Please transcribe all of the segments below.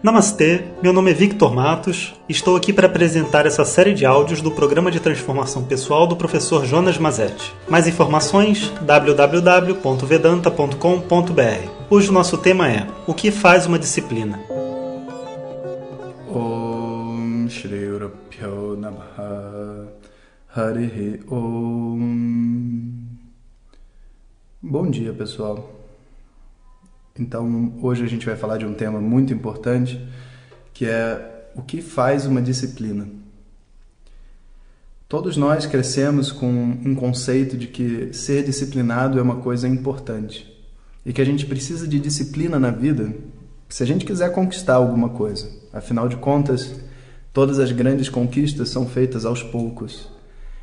Namastê, meu nome é Victor Matos e estou aqui para apresentar essa série de áudios do programa de transformação pessoal do professor Jonas Mazetti. Mais informações www.vedanta.com.br. Hoje o nosso tema é O que faz uma disciplina? Om Om Bom dia pessoal então, hoje a gente vai falar de um tema muito importante, que é o que faz uma disciplina. Todos nós crescemos com um conceito de que ser disciplinado é uma coisa importante e que a gente precisa de disciplina na vida se a gente quiser conquistar alguma coisa. Afinal de contas, todas as grandes conquistas são feitas aos poucos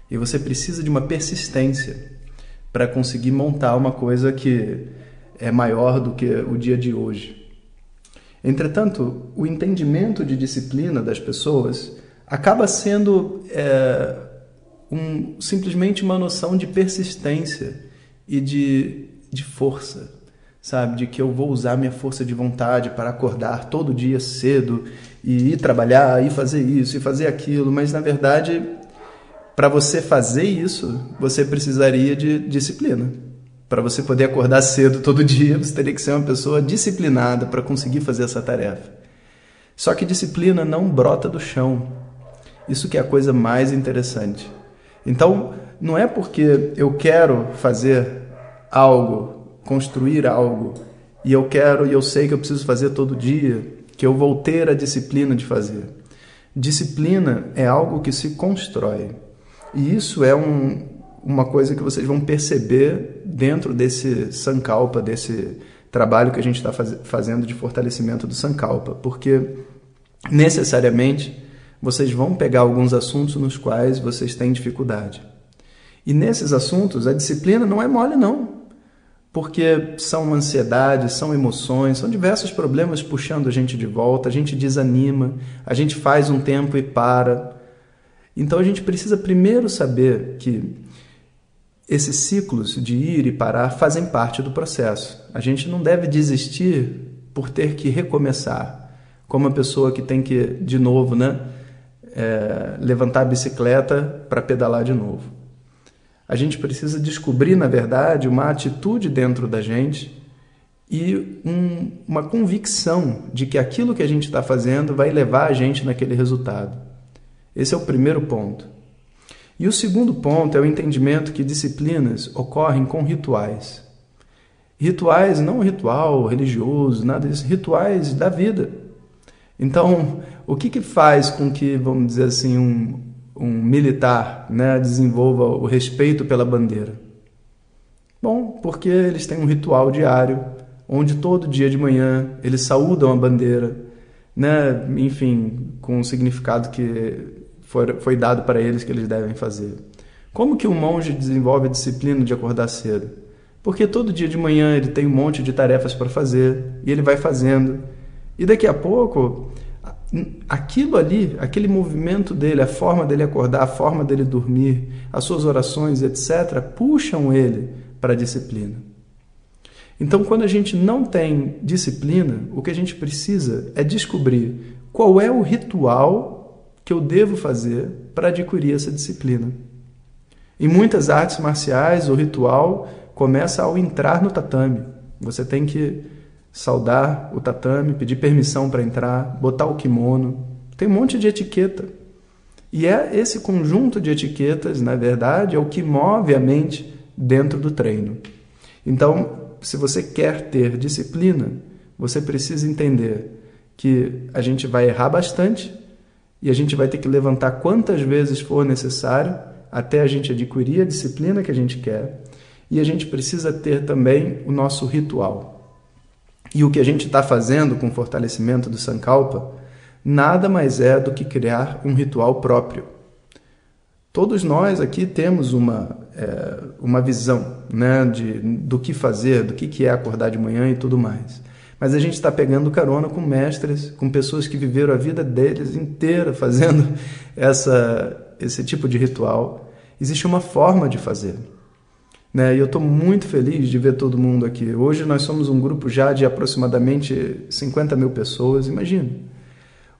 e você precisa de uma persistência para conseguir montar uma coisa que é maior do que o dia de hoje. Entretanto, o entendimento de disciplina das pessoas acaba sendo é, um, simplesmente uma noção de persistência e de, de força, sabe? De que eu vou usar minha força de vontade para acordar todo dia cedo e ir trabalhar, e fazer isso e fazer aquilo, mas na verdade, para você fazer isso, você precisaria de disciplina. Para você poder acordar cedo todo dia, você teria que ser uma pessoa disciplinada para conseguir fazer essa tarefa. Só que disciplina não brota do chão. Isso que é a coisa mais interessante. Então, não é porque eu quero fazer algo, construir algo, e eu quero e eu sei que eu preciso fazer todo dia, que eu vou ter a disciplina de fazer. Disciplina é algo que se constrói. E isso é um, uma coisa que vocês vão perceber dentro desse Sankalpa, desse trabalho que a gente está faz, fazendo de fortalecimento do Sankalpa, porque necessariamente vocês vão pegar alguns assuntos nos quais vocês têm dificuldade. E nesses assuntos a disciplina não é mole não, porque são ansiedades, são emoções, são diversos problemas puxando a gente de volta, a gente desanima, a gente faz um tempo e para. Então a gente precisa primeiro saber que esses ciclos de ir e parar fazem parte do processo. A gente não deve desistir por ter que recomeçar, como a pessoa que tem que, de novo, né, é, levantar a bicicleta para pedalar de novo. A gente precisa descobrir, na verdade, uma atitude dentro da gente e um, uma convicção de que aquilo que a gente está fazendo vai levar a gente naquele resultado. Esse é o primeiro ponto. E o segundo ponto é o entendimento que disciplinas ocorrem com rituais. Rituais, não ritual religioso, nada disso, rituais da vida. Então, o que, que faz com que, vamos dizer assim, um, um militar né, desenvolva o respeito pela bandeira? Bom, porque eles têm um ritual diário, onde todo dia de manhã eles saúdam a bandeira, né, enfim, com um significado que foi, foi dado para eles que eles devem fazer. Como que um monge desenvolve a disciplina de acordar cedo? Porque todo dia de manhã ele tem um monte de tarefas para fazer e ele vai fazendo. E daqui a pouco, aquilo ali, aquele movimento dele, a forma dele acordar, a forma dele dormir, as suas orações, etc., puxam ele para a disciplina. Então, quando a gente não tem disciplina, o que a gente precisa é descobrir qual é o ritual que eu devo fazer para adquirir essa disciplina. Em muitas artes marciais, o ritual começa ao entrar no tatame. Você tem que saudar o tatame, pedir permissão para entrar, botar o kimono. Tem um monte de etiqueta. E é esse conjunto de etiquetas, na verdade, é o que move a mente dentro do treino. Então, se você quer ter disciplina, você precisa entender que a gente vai errar bastante, e a gente vai ter que levantar quantas vezes for necessário até a gente adquirir a disciplina que a gente quer. E a gente precisa ter também o nosso ritual. E o que a gente está fazendo com o fortalecimento do Sankalpa nada mais é do que criar um ritual próprio. Todos nós aqui temos uma, é, uma visão né, de, do que fazer, do que, que é acordar de manhã e tudo mais. Mas a gente está pegando carona com mestres, com pessoas que viveram a vida deles inteira fazendo essa, esse tipo de ritual. Existe uma forma de fazer. Né? E eu estou muito feliz de ver todo mundo aqui. Hoje nós somos um grupo já de aproximadamente 50 mil pessoas, imagina.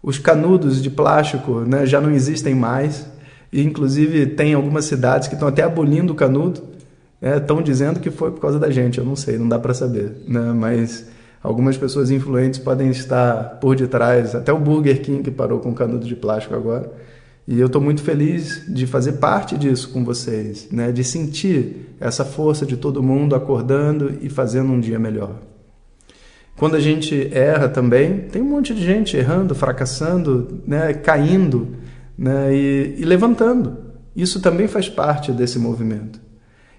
Os canudos de plástico né, já não existem mais. E, inclusive, tem algumas cidades que estão até abolindo o canudo. Estão né? dizendo que foi por causa da gente, eu não sei, não dá para saber. Né? Mas algumas pessoas influentes podem estar por detrás. Até o Burger King que parou com canudo de plástico agora. E eu estou muito feliz de fazer parte disso com vocês, né? de sentir essa força de todo mundo acordando e fazendo um dia melhor. Quando a gente erra também, tem um monte de gente errando, fracassando, né? caindo né? e, e levantando. Isso também faz parte desse movimento.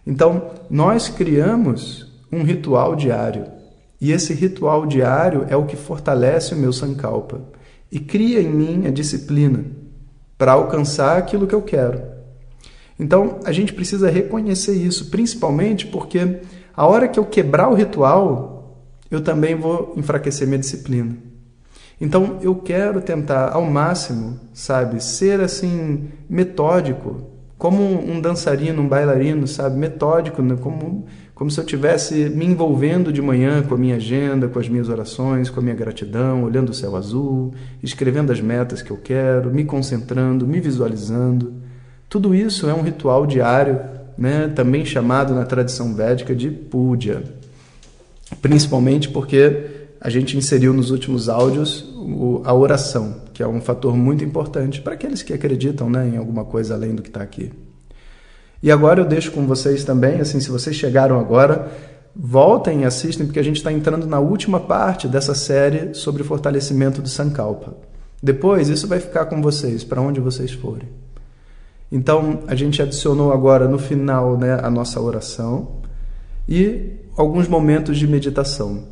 Então, nós criamos um ritual diário. E esse ritual diário é o que fortalece o meu Sankalpa e cria em mim a disciplina para alcançar aquilo que eu quero. Então, a gente precisa reconhecer isso, principalmente porque a hora que eu quebrar o ritual, eu também vou enfraquecer minha disciplina. Então, eu quero tentar ao máximo, sabe, ser assim metódico, como um dançarino, um bailarino, sabe, metódico, né? como como se eu tivesse me envolvendo de manhã com a minha agenda, com as minhas orações, com a minha gratidão, olhando o céu azul, escrevendo as metas que eu quero, me concentrando, me visualizando. Tudo isso é um ritual diário, né, também chamado na tradição védica de puja. Principalmente porque a gente inseriu nos últimos áudios a oração, que é um fator muito importante para aqueles que acreditam né, em alguma coisa além do que está aqui. E agora eu deixo com vocês também, assim, se vocês chegaram agora, voltem e assistem, porque a gente está entrando na última parte dessa série sobre fortalecimento do Sankalpa. Depois, isso vai ficar com vocês, para onde vocês forem. Então, a gente adicionou agora no final né, a nossa oração e alguns momentos de meditação.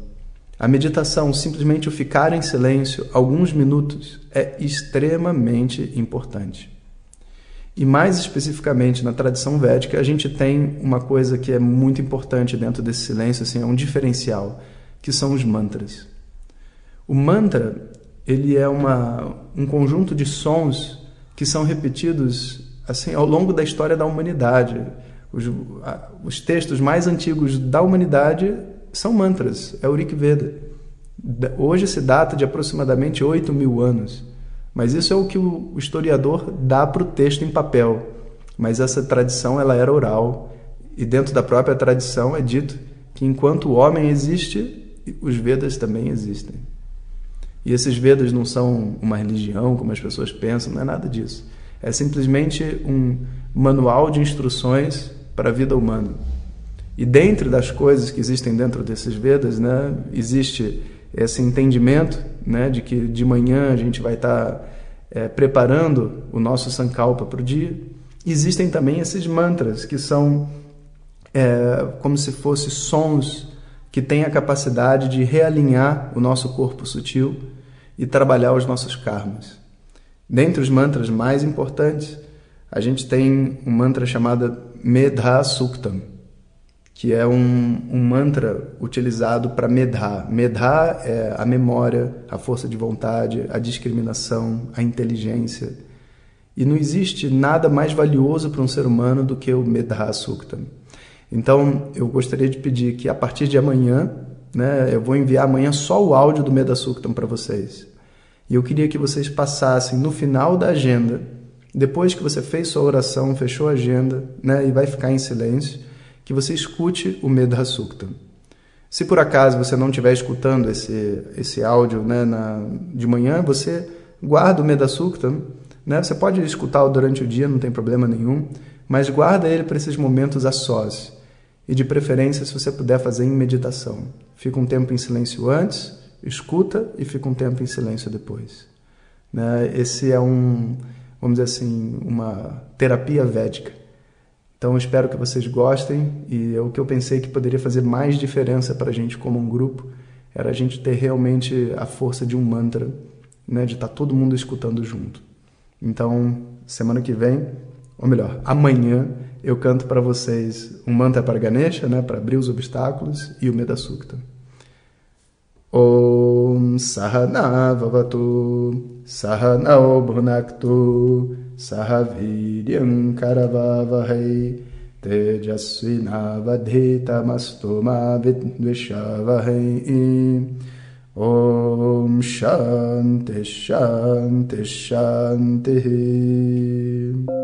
A meditação, simplesmente o ficar em silêncio alguns minutos, é extremamente importante. E mais especificamente na tradição védica, a gente tem uma coisa que é muito importante dentro desse silêncio, assim, é um diferencial, que são os mantras. O mantra, ele é uma, um conjunto de sons que são repetidos assim ao longo da história da humanidade. Os, os textos mais antigos da humanidade são mantras, é o Rig Veda. Hoje se data de aproximadamente 8 mil anos. Mas isso é o que o historiador dá para o texto em papel. Mas essa tradição ela era oral e dentro da própria tradição é dito que enquanto o homem existe, os Vedas também existem. E esses Vedas não são uma religião como as pessoas pensam, não é nada disso. É simplesmente um manual de instruções para a vida humana. E dentro das coisas que existem dentro desses Vedas, né, existe esse entendimento né, de que de manhã a gente vai estar tá, é, preparando o nosso Sankalpa para o dia. Existem também esses mantras, que são é, como se fossem sons que têm a capacidade de realinhar o nosso corpo sutil e trabalhar os nossos karmas. Dentre os mantras mais importantes, a gente tem um mantra chamado Medha Suktam, que é um, um mantra utilizado para medhar. Medhar é a memória, a força de vontade, a discriminação, a inteligência. E não existe nada mais valioso para um ser humano do que o Medha Sukta. Então, eu gostaria de pedir que a partir de amanhã, né, eu vou enviar amanhã só o áudio do Medha Suktam para vocês. E eu queria que vocês passassem no final da agenda, depois que você fez sua oração, fechou a agenda, né, e vai ficar em silêncio, que você escute o Medha Sukta. Se por acaso você não estiver escutando esse, esse áudio né, na, de manhã, você guarda o Medha Sukta. Né? Você pode escutá-lo durante o dia, não tem problema nenhum, mas guarda ele para esses momentos a sós. E de preferência, se você puder fazer em meditação. Fica um tempo em silêncio antes, escuta e fica um tempo em silêncio depois. Né? Esse é um, vamos dizer assim, uma terapia védica então espero que vocês gostem e o que eu pensei que poderia fazer mais diferença para a gente como um grupo era a gente ter realmente a força de um mantra, né, de estar tá todo mundo escutando junto. Então semana que vem, ou melhor, amanhã eu canto para vocês um mantra para Ganesha, né, para abrir os obstáculos e o Medasukta. ॐ सहना भवतु सह नौ भुनक्तु सह वीर्यं करवहै तेजस्विनावधितमस्तु मा विद्विषावहै। ॐ शान्तिः शान्तिः शन्तिश्शन्तिश्श